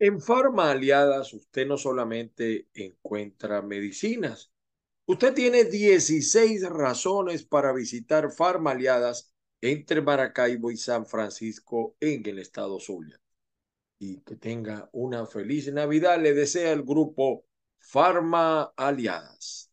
En Farma Aliadas usted no solamente encuentra medicinas, usted tiene 16 razones para visitar Farma Aliadas entre Maracaibo y San Francisco en el estado Zulia. Y que tenga una feliz Navidad, le desea el grupo Farma Aliadas.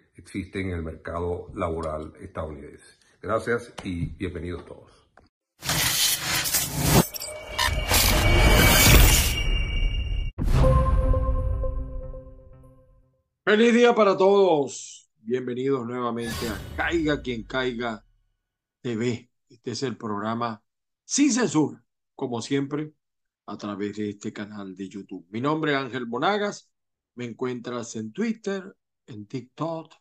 existen en el mercado laboral estadounidense. Gracias y bienvenidos todos. Feliz día para todos. Bienvenidos nuevamente a Caiga quien caiga TV. Este es el programa sin censura, como siempre, a través de este canal de YouTube. Mi nombre es Ángel Monagas. Me encuentras en Twitter, en TikTok,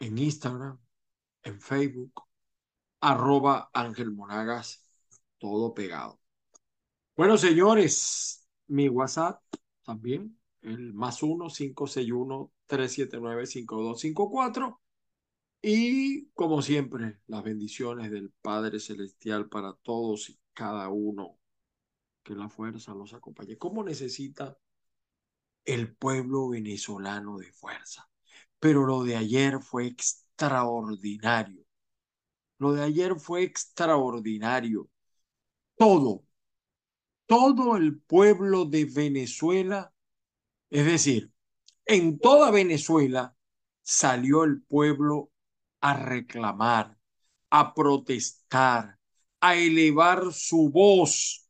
en Instagram, en Facebook, arroba Ángel Monagas, todo pegado. Bueno, señores, mi WhatsApp también, el más 1-561-379-5254. Y como siempre, las bendiciones del Padre Celestial para todos y cada uno. Que la fuerza los acompañe. ¿Cómo necesita el pueblo venezolano de fuerza? Pero lo de ayer fue extraordinario. Lo de ayer fue extraordinario. Todo, todo el pueblo de Venezuela, es decir, en toda Venezuela salió el pueblo a reclamar, a protestar, a elevar su voz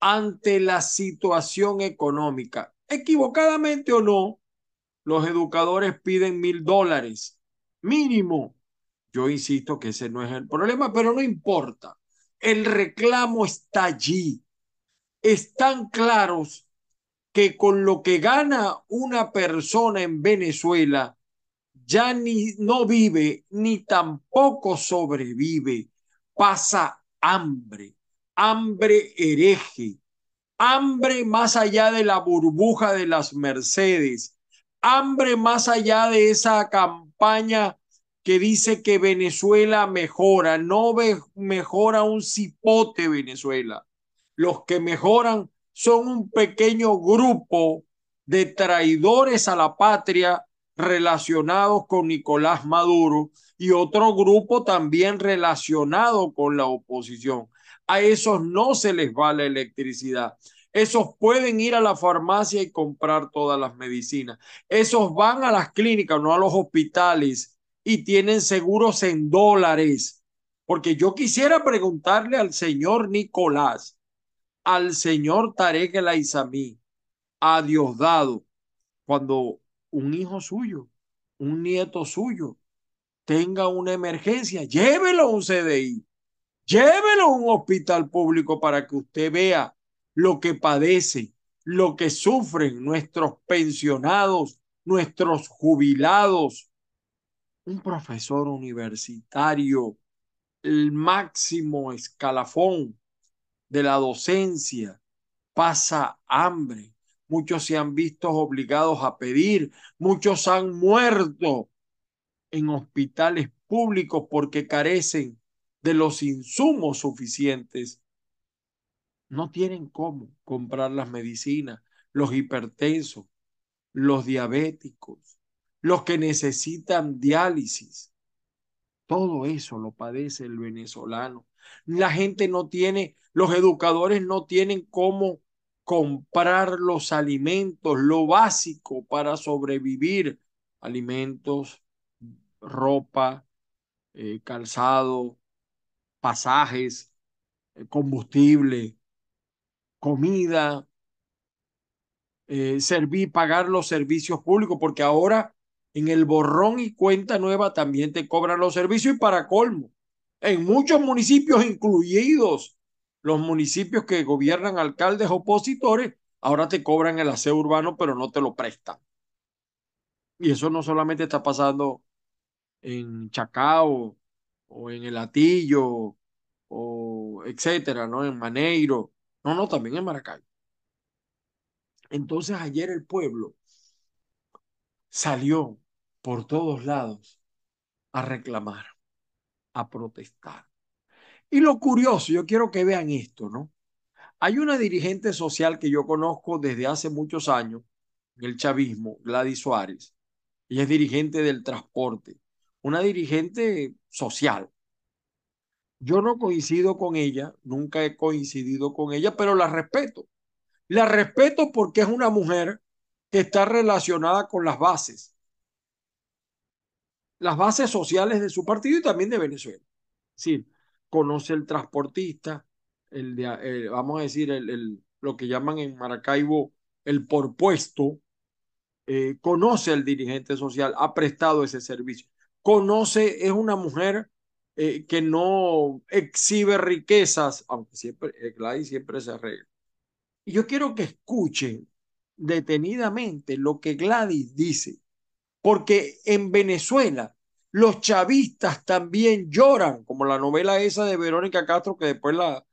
ante la situación económica, equivocadamente o no, los educadores piden mil dólares mínimo. Yo insisto que ese no es el problema, pero no importa. El reclamo está allí. Están claros que con lo que gana una persona en Venezuela ya ni no vive ni tampoco sobrevive. Pasa hambre, hambre hereje, hambre más allá de la burbuja de las Mercedes, hambre más allá de esa campaña que dice que Venezuela mejora, no mejora un cipote Venezuela. Los que mejoran son un pequeño grupo de traidores a la patria relacionados con Nicolás Maduro y otro grupo también relacionado con la oposición. A esos no se les va la electricidad. Esos pueden ir a la farmacia y comprar todas las medicinas. Esos van a las clínicas, no a los hospitales, y tienen seguros en dólares. Porque yo quisiera preguntarle al señor Nicolás, al señor Tarek El Aizamí, a Diosdado, cuando un hijo suyo, un nieto suyo, tenga una emergencia, llévelo a un CDI, llévelo a un hospital público para que usted vea lo que padece, lo que sufren nuestros pensionados, nuestros jubilados. Un profesor universitario, el máximo escalafón de la docencia, pasa hambre. Muchos se han visto obligados a pedir, muchos han muerto en hospitales públicos porque carecen de los insumos suficientes no tienen cómo comprar las medicinas, los hipertensos, los diabéticos, los que necesitan diálisis. Todo eso lo padece el venezolano. La gente no tiene, los educadores no tienen cómo comprar los alimentos, lo básico para sobrevivir, alimentos, ropa, eh, calzado, pasajes, eh, combustible, comida, eh, servir, pagar los servicios públicos, porque ahora en el borrón y cuenta nueva también te cobran los servicios y para colmo, en muchos municipios, incluidos los municipios que gobiernan alcaldes opositores, ahora te cobran el aseo urbano, pero no te lo prestan. Y eso no solamente está pasando en Chacao o en El Atillo o etcétera, ¿no? En Maneiro. No, no, también en Maracay. Entonces ayer el pueblo salió por todos lados a reclamar, a protestar. Y lo curioso, yo quiero que vean esto, ¿no? Hay una dirigente social que yo conozco desde hace muchos años, en el chavismo, Gladys Suárez. Ella es dirigente del transporte, una dirigente social. Yo no coincido con ella, nunca he coincidido con ella, pero la respeto. La respeto porque es una mujer que está relacionada con las bases, las bases sociales de su partido y también de Venezuela. Decir, conoce el transportista, el de, vamos a decir, el, lo que llaman en Maracaibo el por puesto, eh, conoce al dirigente social, ha prestado ese servicio, conoce, es una mujer eh, que no exhibe riquezas, aunque siempre, Gladys siempre se arregla. Y yo quiero que escuchen detenidamente lo que Gladys dice, porque en Venezuela los chavistas también lloran, como la novela esa de Verónica Castro que después la,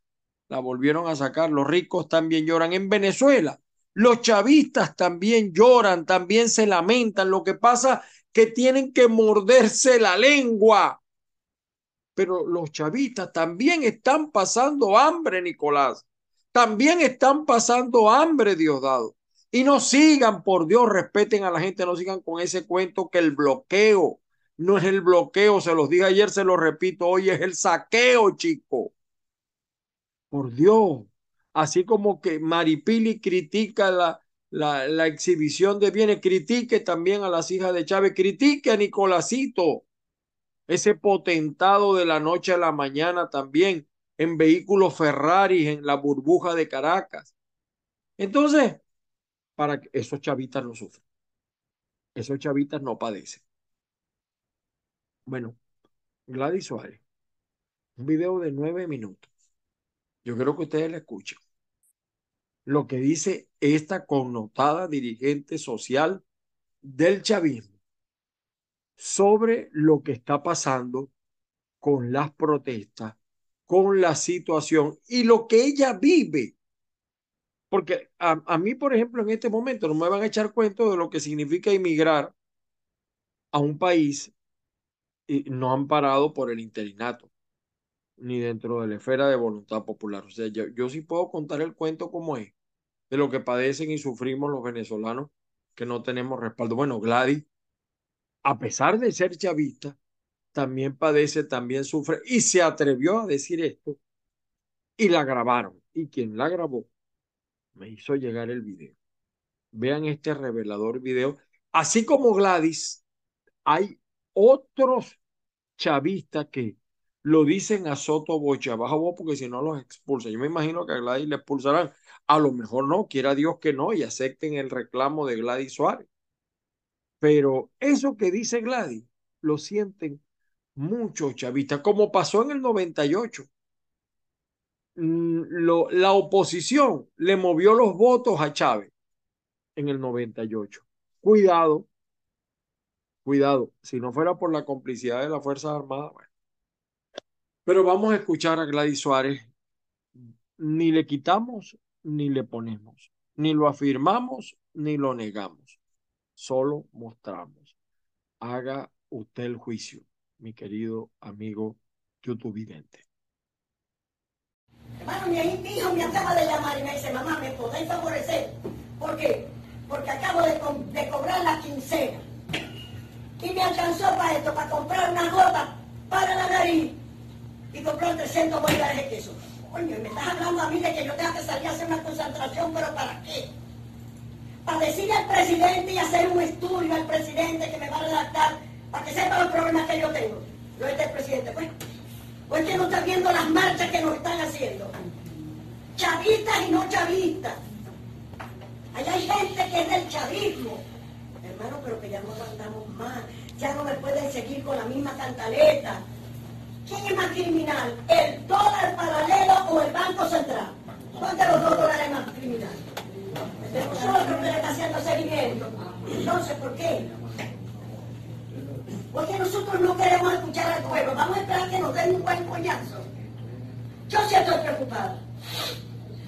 la volvieron a sacar, los ricos también lloran. En Venezuela los chavistas también lloran, también se lamentan. Lo que pasa que tienen que morderse la lengua. Pero los chavistas también están pasando hambre, Nicolás también están pasando hambre, Diosdado. Y no sigan, por Dios, respeten a la gente, no sigan con ese cuento que el bloqueo no es el bloqueo, se los dije ayer, se lo repito hoy, es el saqueo, chico. Por Dios, así como que Maripili critica la, la, la exhibición de bienes, critique también a las hijas de Chávez, critique a Nicolásito, ese potentado de la noche a la mañana también, en vehículos Ferrari, en la burbuja de Caracas. Entonces, para que esos chavitas no sufren, esos chavitas no padecen. Bueno, Gladys Suárez, un video de nueve minutos. Yo creo que ustedes le escuchen. Lo que dice esta connotada dirigente social del chavismo sobre lo que está pasando con las protestas con la situación y lo que ella vive. Porque a, mí, por ejemplo, en este momento no me van a echar cuento de lo que significa emigrar a un país y no amparado por el interinato, ni dentro de la esfera de voluntad popular. O sea, yo, yo sí puedo contar el cuento como es, de lo que padecen y sufrimos los venezolanos que no tenemos respaldo. Bueno, Gladys, a pesar de ser chavista, también padece, también sufre, y se atrevió a decir esto, y la grabaron. Y quien la grabó me hizo llegar el video. Vean este revelador video. Así como Gladys, hay otros chavistas que lo dicen a Soto Bocha, vos porque si no los expulsan. Yo me imagino que a Gladys le expulsarán. A lo mejor no, quiera Dios que no, y acepten el reclamo de Gladys Suárez. Pero eso que dice Gladys, lo sienten muchos chavistas, como pasó en el 98. Mm, lo, la oposición le movió los votos a Chávez en el 98. Cuidado, cuidado, si no fuera por la complicidad de las Fuerzas Armadas, bueno. Pero vamos a escuchar a Gladys Suárez. Ni le quitamos ni le ponemos, ni lo afirmamos ni lo negamos, solo mostramos. Haga usted el juicio mi querido amigo youtubevidente. Hermano, mi, hijo me acaba de llamar y me dice, mamá, ¿me podéis favorecer? ¿Por qué? Porque acabo de, cobrar la quincena. presupuesto para comprar una gota para la nariz y comprar 300 bolívares de queso. Y me estás hablando a mí de que yo tenga que salir a hacer una concentración, pero ¿para qué? Para decirle al presidente y hacer un estudio al presidente que me va a redactar para que sepa los problemas que yo tengo. Yo este presidente, pues. Pues que no está viendo las marchas que nos están haciendo. Chavistas y no chavistas. Allá hay gente que es del chavismo. Hermano, pero que ya no aguantamos más. Ya no me pueden seguir con la misma cantaleta. ¿Quién es más criminal? ¿El dólar paralelo o el Banco Central? ¿Cuál de los dos dólares es más criminal? De nosotros está haciendo seguimiento. Entonces, ¿por qué? Porque nosotros no queremos escuchar al pueblo. Vamos a esperar que nos den un buen coñazo. Yo sí estoy preocupada.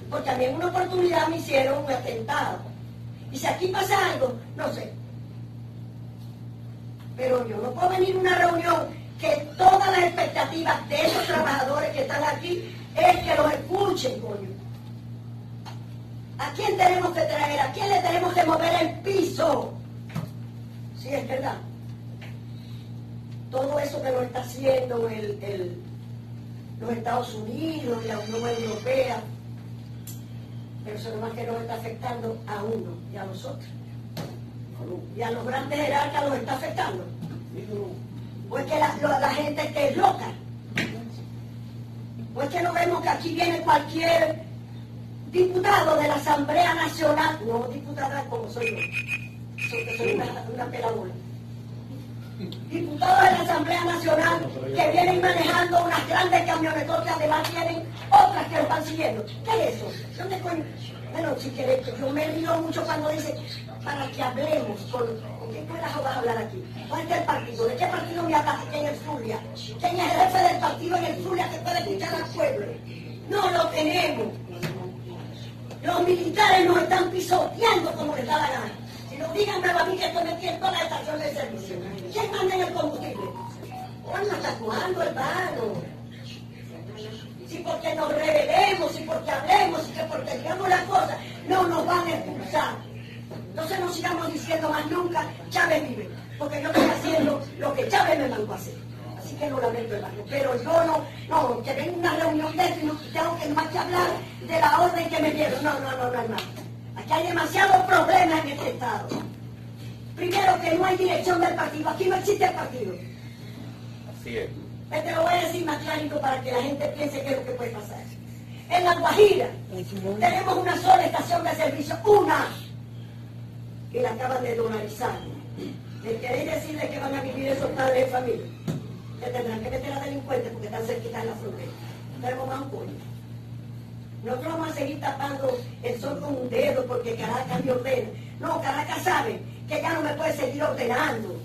Porque a mí en una oportunidad me hicieron un atentado. Y si aquí pasa algo, no sé. Pero yo no puedo venir a una reunión que todas las expectativas de esos trabajadores que están aquí es que los escuchen, coño. ¿A quién tenemos que traer? ¿A quién le tenemos que mover el piso? Sí, es verdad. Todo eso que lo está haciendo el, el, los Estados Unidos y la Unión Europea, pero eso nomás que nos está afectando a uno y a nosotros. Y a los grandes jerarcas los está afectando. O es que la, la- gente que es loca. O es que no vemos que aquí viene cualquier diputado de la Asamblea Nacional, no diputada como soy yo, soy, soy una, una peladora. Diputados de la Asamblea Nacional que vienen manejando unas grandes camionetotas que además tienen otras que lo están siguiendo. ¿Qué es eso? ¿Dónde coño? Bueno, si quieres, yo me río mucho cuando dice para que hablemos con, con quién a hablar aquí. ¿Cuál es el partido? ¿De qué partido me hablas? ¿Quién es el Zulia? ¿Quién es el jefe del partido en el Zulia que puede escuchar al pueblo? No lo tenemos. Los militares nos están pisoteando como les da la gana. Si no, díganme a mí que estoy metido en toda la estación de servicio. ¿Quién manda en el combustible? Bueno, ¿hasta cuándo, hermano? Si porque nos rebelemos, si porque hablemos, si que porque digamos las cosas, no nos van a expulsar. Entonces no sigamos diciendo más nunca, Chávez vive, porque yo estoy haciendo lo que Chávez me mandó a hacer. Que no lamento, hermano. Pero yo no, no, que venga una reunión de esto y no tengo que más que hablar de la orden que me dieron. No, no, no, no, hermano. Aquí hay demasiados problemas en este Estado. Primero que no hay dirección del partido. Aquí no existe el partido. Así es. Eh, Te lo voy a decir más clarito para que la gente piense qué es lo que puede pasar. En La Guajira tenemos una sola estación de servicio, una, y la acaban de dolarizar. ¿Me queréis decir de qué van a vivir esos padres de familia? Que tendrán que meter a delincuentes porque están cerquita de la frontera. Más un pollo. Nosotros vamos a seguir tapando el sol con un dedo porque Caracas me ordena. No, Caracas sabe que ya no me puede seguir ordenando.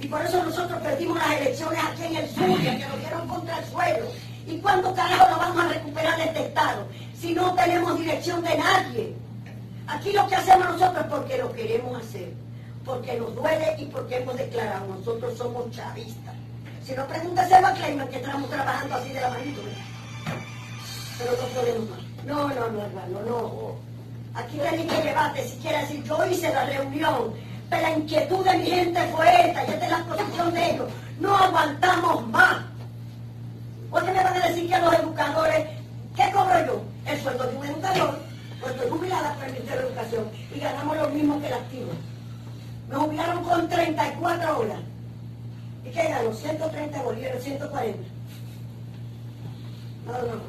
Y por eso nosotros perdimos las elecciones aquí en el Zulia, que nos dieron contra el suelo. ¿Y cuándo carajo lo vamos a recuperar de este Estado? Si no tenemos dirección de nadie. Aquí lo que hacemos nosotros es porque lo queremos hacer. Porque nos duele y porque hemos declarado, nosotros somos chavistas. Si no, pregúntase a Clayman que estamos trabajando así de la manito. Pero no podemos más. No, no, no, hermano, no. Aquí tenéis que llevarte, si decir, yo hice la reunión, pero la inquietud de mi gente fue esta, y esta es la posición de ellos. No aguantamos más. ¿Por qué me van a decir que a los educadores, qué cobro yo? El sueldo de un educador, pues estoy jubilada por el Ministerio de Educación y ganamos lo mismo que el activo. Me jubilaron con 34 horas. ¿Y qué gano? 130 bolívares, 140. No, no, no.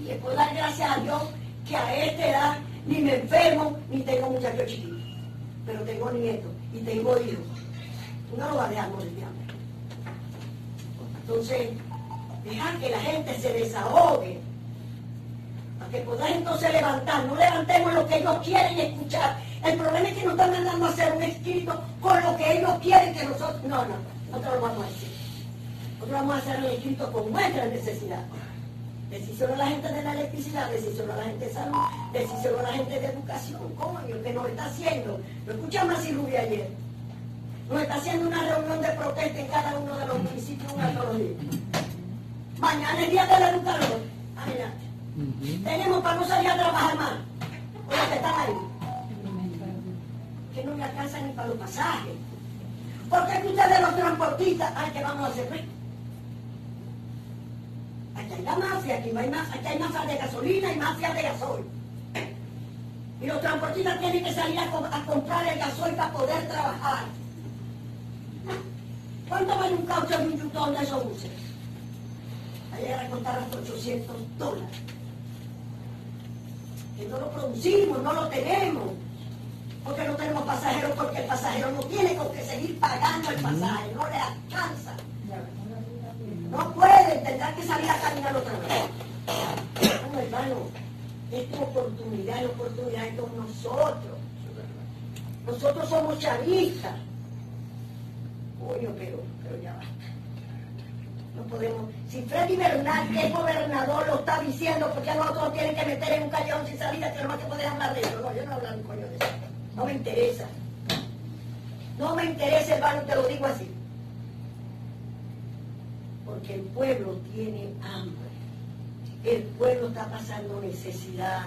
Y le puedo dar gracias a Dios que a esta edad ni me enfermo ni tengo muchachos chiquitos. Pero tengo nietos y tengo hijos. No lo va a dejar morir de hambre. Entonces, dejar que la gente se desahogue. Para que podáis entonces levantar. No levantemos lo que ellos quieren escuchar. El problema es que nos están mandando a hacer un escrito con lo que ellos quieren que nosotros. No, no, nosotros lo vamos a decir. Nosotros vamos a hacer un escrito con nuestra necesidad. Decíselo a la gente de la electricidad, decíselo a la gente de salud, decíselo a la gente de educación, coño, que nos está haciendo. Lo escuchamos así Rubia ayer. Nos está haciendo una reunión de protesta en cada uno de los municipios una todos los días. Mañana es día del educador. Adelante. Tenemos para no salir a trabajar más. Con los que están ahí. Que no me alcanza ni para los pasajes. ¿Por qué ustedes los transportistas, ay, que vamos a hacer ricos? Aquí hay la mafia, aquí, hay más, aquí hay mafia de gasolina y mafia de gasoil. Y los transportistas tienen que salir a, comprar el gasoil para poder trabajar. ¿Cuánto vale un caucho de un yutón de esos buses? Va a llegar a contar hasta 800 dólares. Que no lo producimos, no lo tenemos. Porque no tenemos pasajeros, porque el pasajero no tiene con que seguir pagando el pasaje, no le alcanza. No puede, tendrá que salir a caminar otra vez. No, hermano, esta oportunidad, la oportunidad es con nosotros. Nosotros somos chavistas. Coño, pero, pero ya basta. No podemos. Si Freddy Bernal, que es gobernador, lo está diciendo, porque a nosotros tienen que meter en un callejón sin salida, que no más que poder hablar de eso. No, yo no hablo un coño de eso. No me interesa. No me interesa, hermano, te lo digo así. Porque el pueblo tiene hambre. El pueblo está pasando necesidad.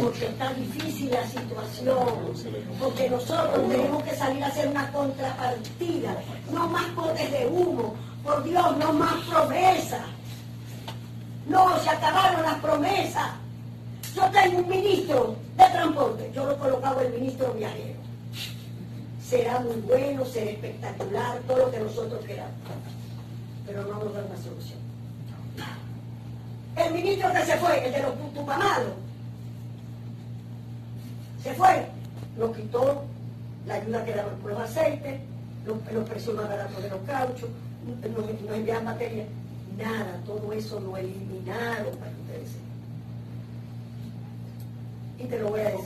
Porque está difícil la situación. Porque nosotros tenemos que salir a hacer una contrapartida. No más potes de humo. Por Dios, no más promesas. No, se acabaron las promesas. Yo tengo un ministro de transporte. Yo lo he colocado el ministro viajero. Será muy bueno, será espectacular, todo lo que nosotros queramos. Pero no nos da una solución. El ministro que se fue, el de los putupamados, se fue, lo quitó la ayuda que daban por los aceites, los, los precios más baratos de los cauchos, nos, nos envían materia. Nada, todo eso lo eliminaron para que ustedes sepan. Y te lo voy a decir.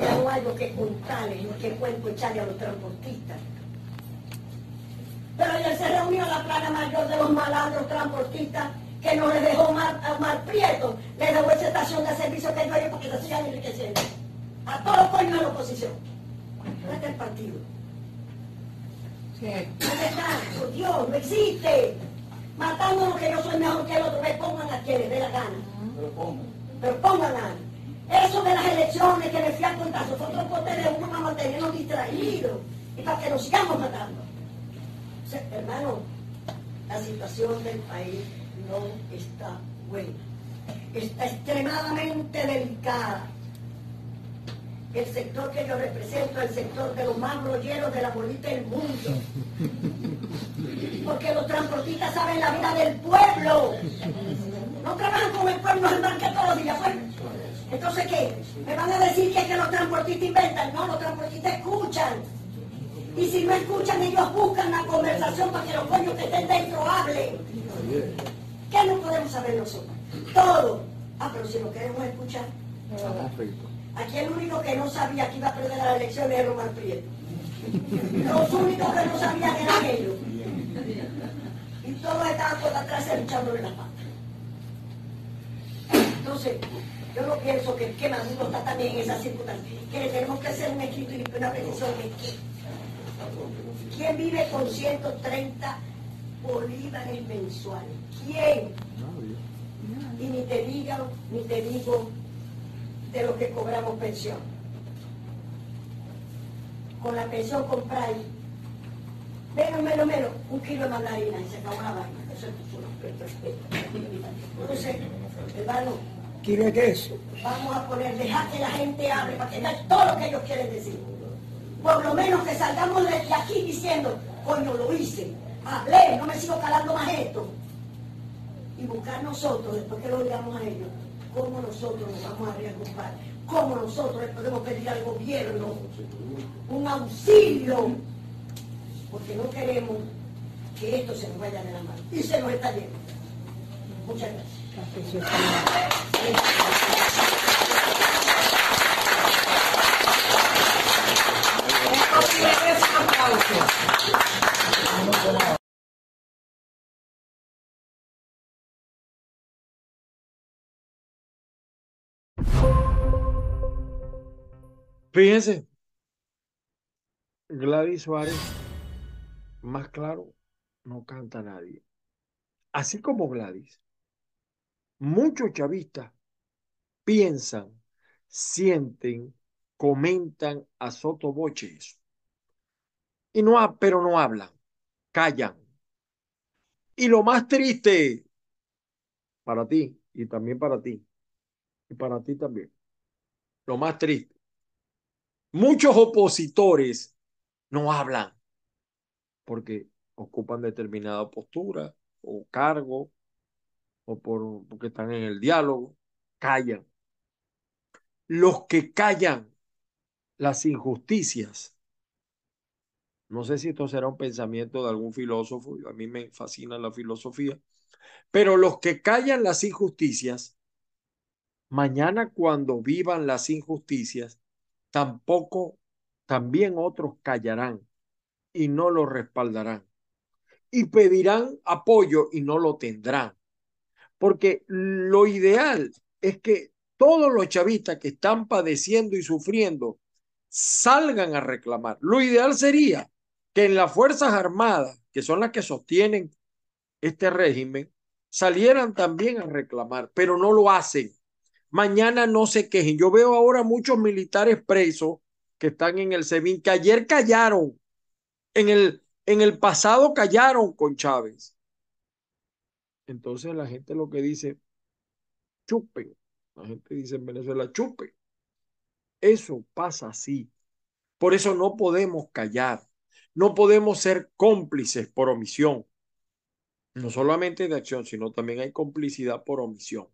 Ya no hay lo que contarles, lo que cuento echarle a los transportistas. Pero ayer se reunió la plana mayor de los malandros transportistas que no le dejó mal, a Omar Prieto, le dejó esa estación de servicio que yo hay porque se sigan enriqueciendo. A todos los coños de la oposición. ¿Dónde está el partido? ¿Dónde está? Por Dios, no existe. Matándonos que yo soy mejor que el otro. Me pongan a quienes dé la gana. Pero pongan a Eso de las elecciones que me fui a contar, son otros potes de uno para mantenernos distraídos y para que nos sigamos matando. O hermano, la situación del país no está buena. Está extremadamente delicada. El sector que yo represento es el sector de los más brolleros de la bolita del mundo. Porque los transportistas saben la vida del pueblo. No trabajan con el pueblo, se embarcan todos los días. Pues. Entonces, ¿qué? ¿Me van a decir que, es que los transportistas inventan? No, los transportistas escuchan. Y si no escuchan, ellos buscan la conversación para que los coños que estén dentro hablen. ¿Qué no podemos saber nosotros? Todo. Ah, pero si lo queremos escuchar. Aquí el único que no sabía que iba a perder las elecciones era Román Prieto. Los únicos que no sabían eran ellos. Y todos estaban por atrás echándole la pata. Entonces, yo no pienso que, que Maduro está también en esa circunstancia. Que le tenemos que hacer un escrito y una petición de qué. ¿Quién vive con 130 bolívares mensuales? ¿Quién? Y ni te digan, ni te digo de lo que cobramos pensión. Con la pensión compráis menos, menos, menos, un kilo de mandarina y se acabó la vaina. Eso es. Entonces, hermano, ¿Quiere queso? vamos a poner, dejar que la gente hable para que vean todo lo que ellos quieren decir. Por lo menos que salgamos de aquí diciendo, coño, lo hice, hablé, no me sigo calando más esto. Y buscar nosotros, después que lo digamos a ellos, cómo nosotros nos vamos a reagrupar, cómo nosotros le podemos pedir al gobierno un auxilio, porque no queremos que esto se nos vaya de la mano. Y se nos está yendo. Muchas gracias. Fíjense, Gladys Suárez, más claro, no canta nadie. Así como Gladys, muchos chavistas piensan, sienten, comentan a sotoboche. Y no, pero no hablan, callan. Y lo más triste para ti y también para ti y para ti también. Lo más triste. Muchos opositores no hablan porque ocupan determinada postura o cargo o por, porque están en el diálogo, callan. Los que callan las injusticias. No sé si esto será un pensamiento de algún filósofo, a mí me fascina la filosofía, pero los que callan las injusticias, mañana cuando vivan las injusticias, tampoco, también otros callarán y no lo respaldarán. Y pedirán apoyo y no lo tendrán. Porque lo ideal es que todos los chavistas que están padeciendo y sufriendo salgan a reclamar. Lo ideal sería que en las Fuerzas Armadas, que son las que sostienen este régimen, salieran también a reclamar, pero no lo hacen. Mañana no se quejen. Yo veo ahora muchos militares presos que están en el SEBIN, que ayer callaron, en el, en el pasado callaron con Chávez. Entonces la gente lo que dice, chupen. La gente dice en Venezuela, chupen. Eso pasa así. Por eso no podemos callar. No podemos ser cómplices por omisión. No solamente de acción, sino también hay complicidad por omisión.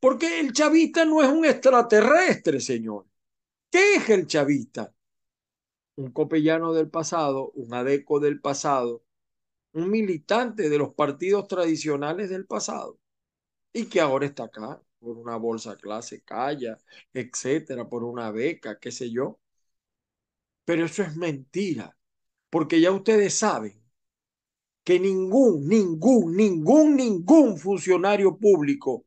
Porque el chavista no es un extraterrestre, señor. ¿Qué es el chavista? Un copellano del pasado, un adeco del pasado, un militante de los partidos tradicionales del pasado y que ahora está acá por una bolsa clase calla, etcétera, por una beca, qué sé yo. Pero eso es mentira, porque ya ustedes saben que ningún, ningún, ningún, ningún funcionario público,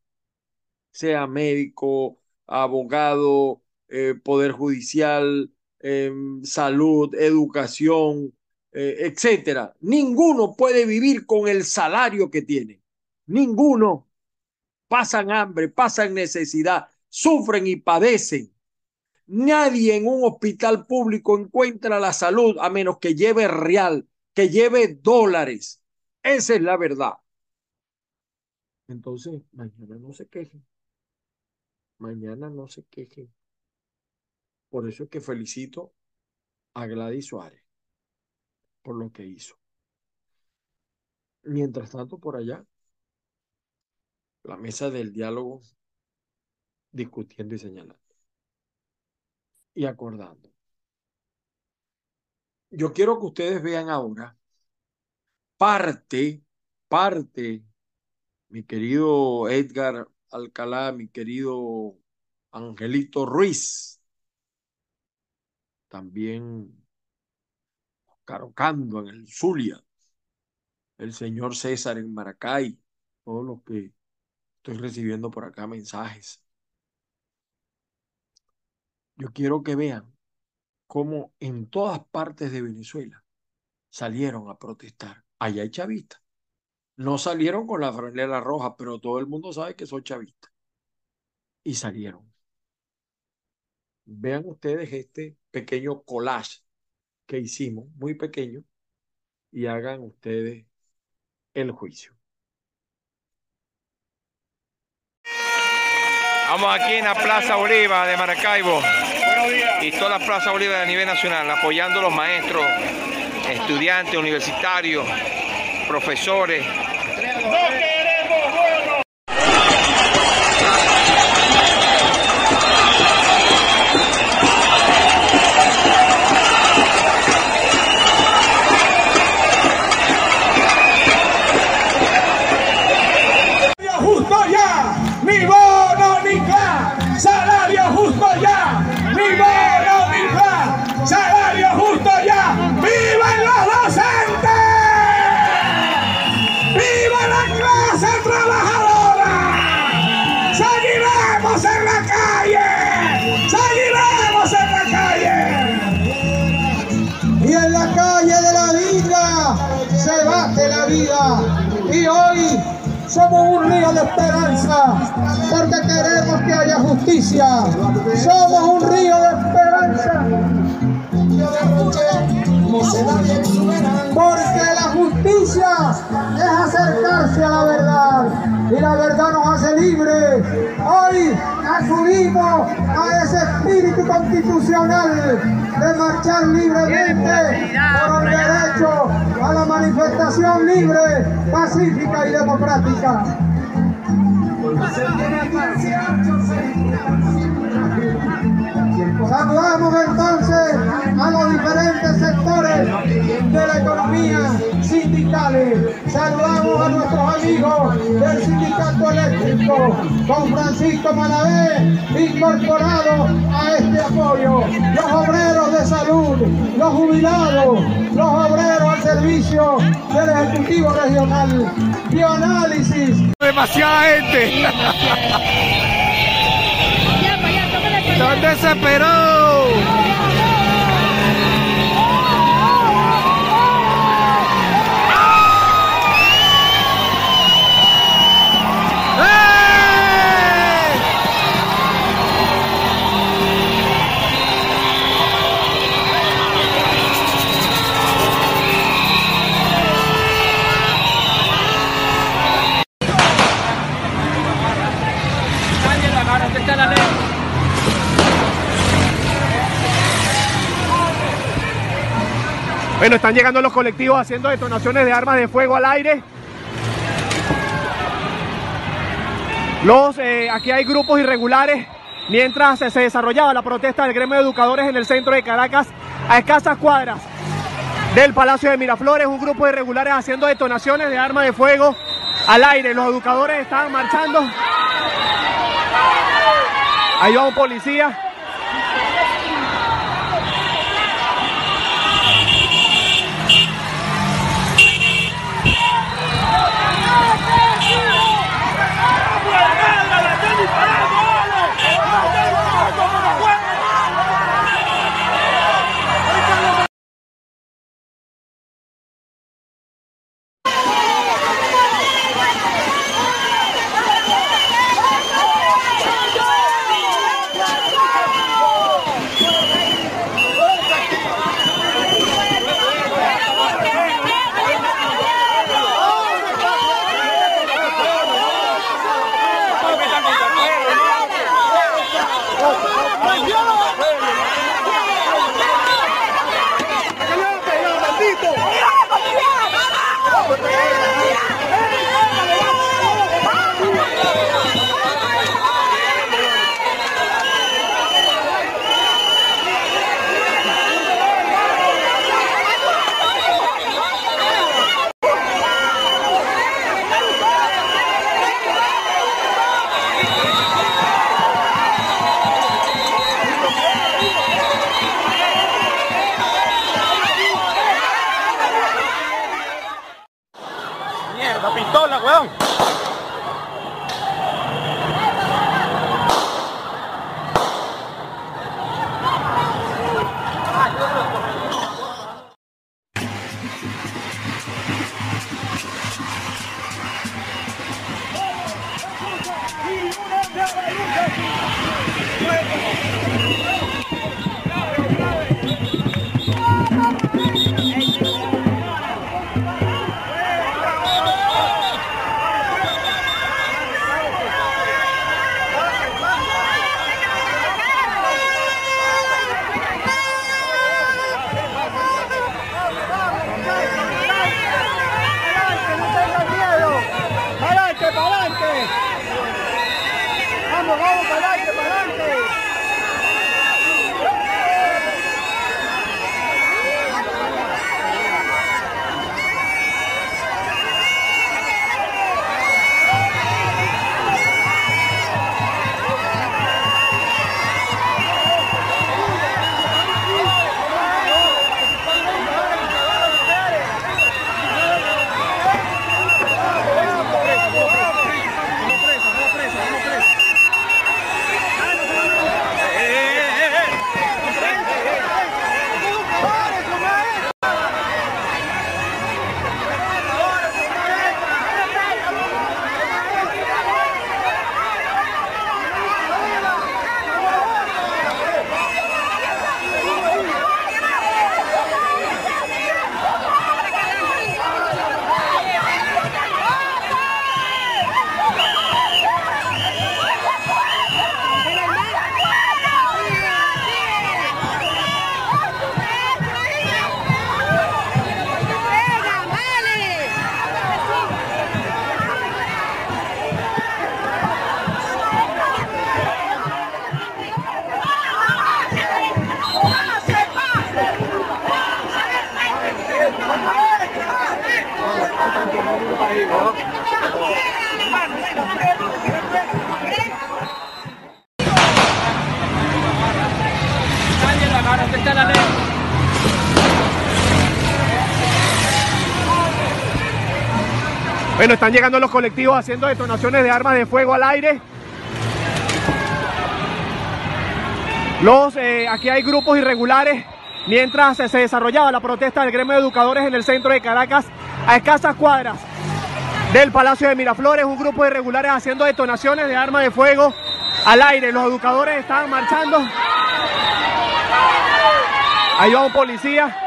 sea médico, abogado, eh, poder judicial, em, salud, educación, eh, etcétera, ninguno puede vivir con el salario que tiene. Ninguno. Pasan hambre, pasan necesidad, sufren y padecen. Nadie en un hospital público encuentra la salud a menos que lleve real, que lleve dólares. Esa es la verdad. Entonces, mañana no se quejen. Mañana no se quejen. Por eso es que felicito a Gladys Suárez por lo que hizo. Mientras tanto, por allá, la mesa del diálogo discutiendo y señalando y acordando. Yo quiero que ustedes vean ahora parte, parte, mi querido Edgar Alcalá, mi querido Angelito Ruiz, también Carocando en el Zulia, el señor César en Maracay, todos los que estoy recibiendo por acá mensajes. Yo quiero que vean cómo en todas partes de Venezuela salieron a protestar. Allá hay chavistas. No salieron con la franela roja, pero todo el mundo sabe que son chavistas. Y salieron. Vean ustedes este pequeño collage que hicimos, muy pequeño, y hagan ustedes el juicio. Vamos aquí en la Plaza Oliva de Maracaibo y toda la Plaza Oliva a nivel nacional, apoyando a los maestros, estudiantes, universitarios, profesores. Somos un río de esperanza porque queremos que haya justicia. Somos un río de esperanza porque la justicia es acercarse a la verdad y la verdad nos hace libres. Hoy acudimos a ese espíritu constitucional de marchar libremente por el derecho a la manifestación libre, pacífica y democrática. Saludamos entonces a los diferentes sectores de la economía sindicales. Saludamos a nuestros amigos del sindicato eléctrico, con Francisco Manavé, incorporado a este apoyo. Los obreros de salud, los jubilados, los obreros al servicio del Ejecutivo Regional. Bioanálisis. Demasiada gente. Están desesperados. Bueno, están llegando los colectivos haciendo detonaciones de armas de fuego al aire. Los, eh, aquí hay grupos irregulares mientras se desarrollaba la protesta del gremio de educadores en el centro de Caracas a escasas cuadras del Palacio de Miraflores. Un grupo de irregulares haciendo detonaciones de armas de fuego al aire. Los educadores estaban marchando. Ahí va un policía. Bueno, están llegando los colectivos haciendo detonaciones de armas de fuego al aire. Los, eh, aquí hay grupos irregulares mientras se desarrollaba la protesta del gremio de educadores en el centro de Caracas a escasas cuadras del Palacio de Miraflores, un grupo de irregulares haciendo detonaciones de armas de fuego al aire. Los educadores estaban marchando. Ahí va un policía.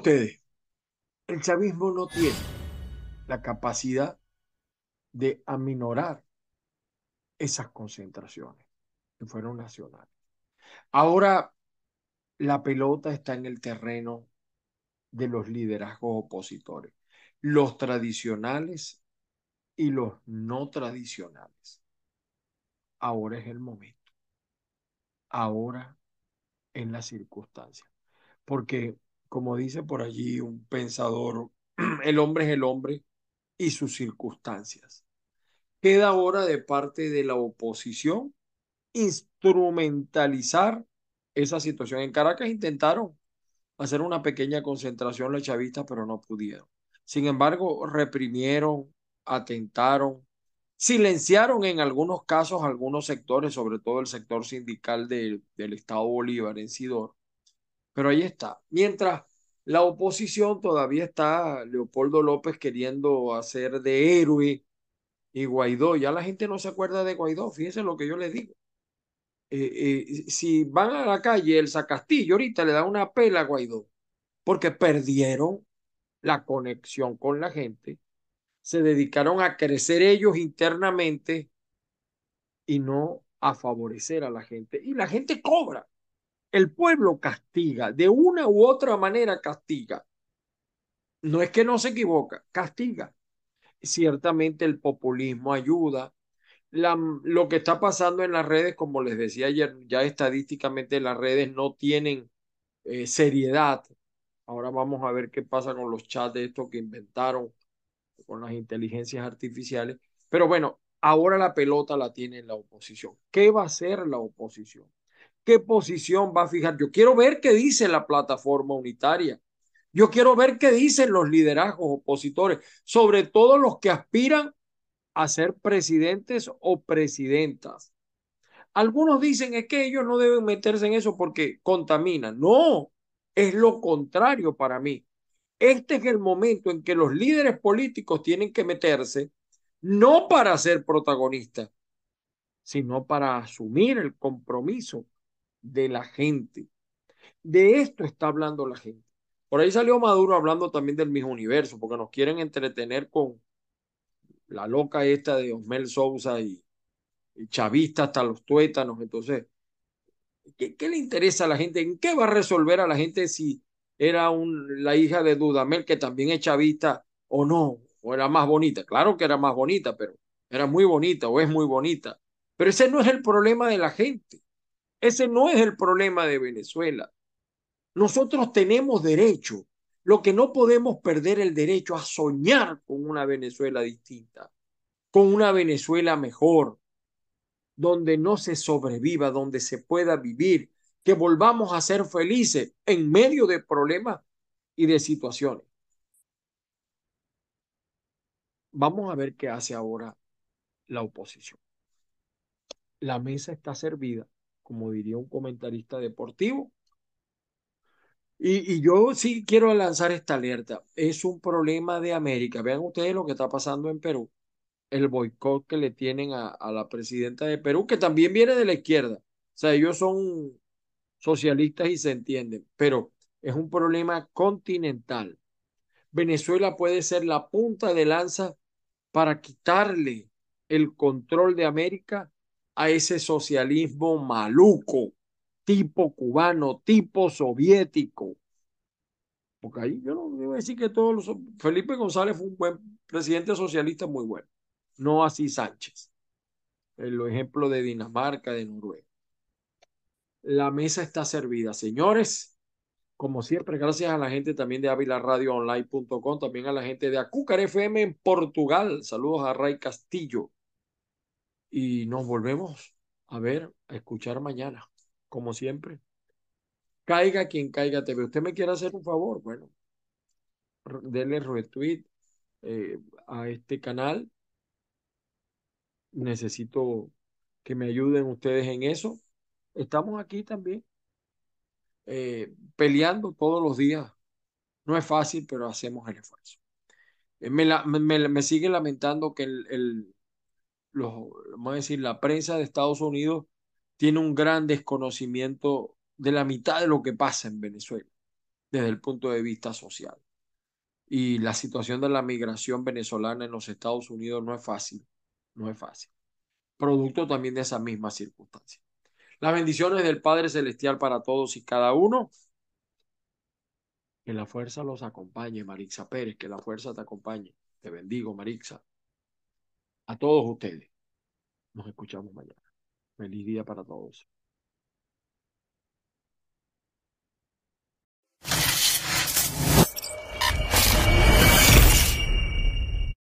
Ustedes? El chavismo no tiene la capacidad de aminorar esas concentraciones que fueron nacionales. Ahora la pelota está en el terreno de los liderazgos opositores, los tradicionales y los no tradicionales. Ahora es el momento. Ahora en la circunstancia. Porque como dice por allí un pensador, el hombre es el hombre y sus circunstancias. Queda ahora de parte de la oposición instrumentalizar esa situación. En Caracas intentaron hacer una pequeña concentración los chavistas, pero no pudieron. Sin embargo, reprimieron, atentaron, silenciaron en algunos casos algunos sectores, sobre todo el sector sindical del Estado Bolívar en Sidor, pero ahí está. Mientras la oposición todavía está, Leopoldo López queriendo hacer de héroe y Guaidó, ya la gente no se acuerda de Guaidó, fíjense lo que yo les digo. Eh, eh, si van a la calle, el Sacastillo ahorita le da una pela a Guaidó, porque perdieron la conexión con la gente, se dedicaron a crecer ellos internamente y no a favorecer a la gente. Y la gente cobra. El pueblo castiga, de una u otra manera castiga. No es que no se equivoca, castiga. Ciertamente el populismo ayuda. Lo que está pasando en las redes, como les decía ayer, ya estadísticamente las redes no tienen eh, seriedad. Ahora vamos a ver qué pasa con los chats de estos que inventaron con las inteligencias artificiales. Pero bueno, ahora la pelota la tiene la oposición. ¿Qué va a hacer la oposición? Qué posición va a fijar. Yo quiero ver qué dice la plataforma unitaria. Yo quiero ver qué dicen los liderazgos opositores, sobre todo los que aspiran a ser presidentes o presidentas. Algunos dicen es que ellos no deben meterse en eso porque contaminan. No, es lo contrario para mí. Este es el momento en que los líderes políticos tienen que meterse no para ser protagonistas, sino para asumir el compromiso de la gente. De esto está hablando la gente. Por ahí salió Maduro hablando también del mismo universo, porque nos quieren entretener con la loca esta de Osmel Sousa y, chavista hasta los tuétanos. Entonces, ¿qué, le interesa a la gente? ¿En qué va a resolver a la gente si era un, la hija de Dudamel, que también es chavista, o no? ¿O era más bonita? Claro que era más bonita, pero era muy bonita o es muy bonita. Pero ese no es el problema de la gente. Ese no es el problema de Venezuela. Nosotros tenemos derecho. Lo que no podemos perder el derecho a soñar con una Venezuela distinta, con una Venezuela mejor, donde no se sobreviva, donde se pueda vivir, que volvamos a ser felices en medio de problemas y de situaciones. Vamos a ver qué hace ahora la oposición. La mesa está servida como diría un comentarista deportivo. Y, yo sí quiero lanzar esta alerta. Es un problema de América. Vean ustedes lo que está pasando en Perú. el boicot que le tienen a, a la presidenta de Perú, que también viene de la izquierda. O sea, ellos son socialistas y se entienden, pero es un problema continental. Venezuela puede ser la punta de lanza para quitarle el control de América a ese socialismo maluco, tipo cubano, tipo soviético. Porque ahí yo no voy a decir que todos los... Felipe González fue un buen presidente socialista muy bueno, no así Sánchez. El ejemplo de Dinamarca, de Noruega. La mesa está servida, señores. Como siempre, gracias a la gente también de avilaradioonline.com, también a la gente de Acúcar FM en Portugal. Saludos a Ray Castillo. Y nos volvemos a ver, a escuchar mañana, como siempre. Caiga quien caiga TV. ¿Usted me quiere hacer un favor? Bueno, denle retweet eh, a este canal. Necesito que me ayuden ustedes en eso. Estamos aquí también eh, peleando todos los días. No es fácil, pero hacemos el esfuerzo. Eh, me, la, me, me, sigue lamentando que el, el los, vamos a decir, la prensa de Estados Unidos tiene un gran desconocimiento de la mitad de lo que pasa en Venezuela desde el punto de vista social. Y la situación de la migración venezolana en los Estados Unidos no es fácil, no es fácil. Producto también de esa misma circunstancia. Las bendiciones del Padre Celestial para todos y cada uno. Que la fuerza los acompañe, Marixa Pérez, que la fuerza te acompañe. Te bendigo, Marixa. A todos ustedes. Nos escuchamos mañana. Feliz día para todos.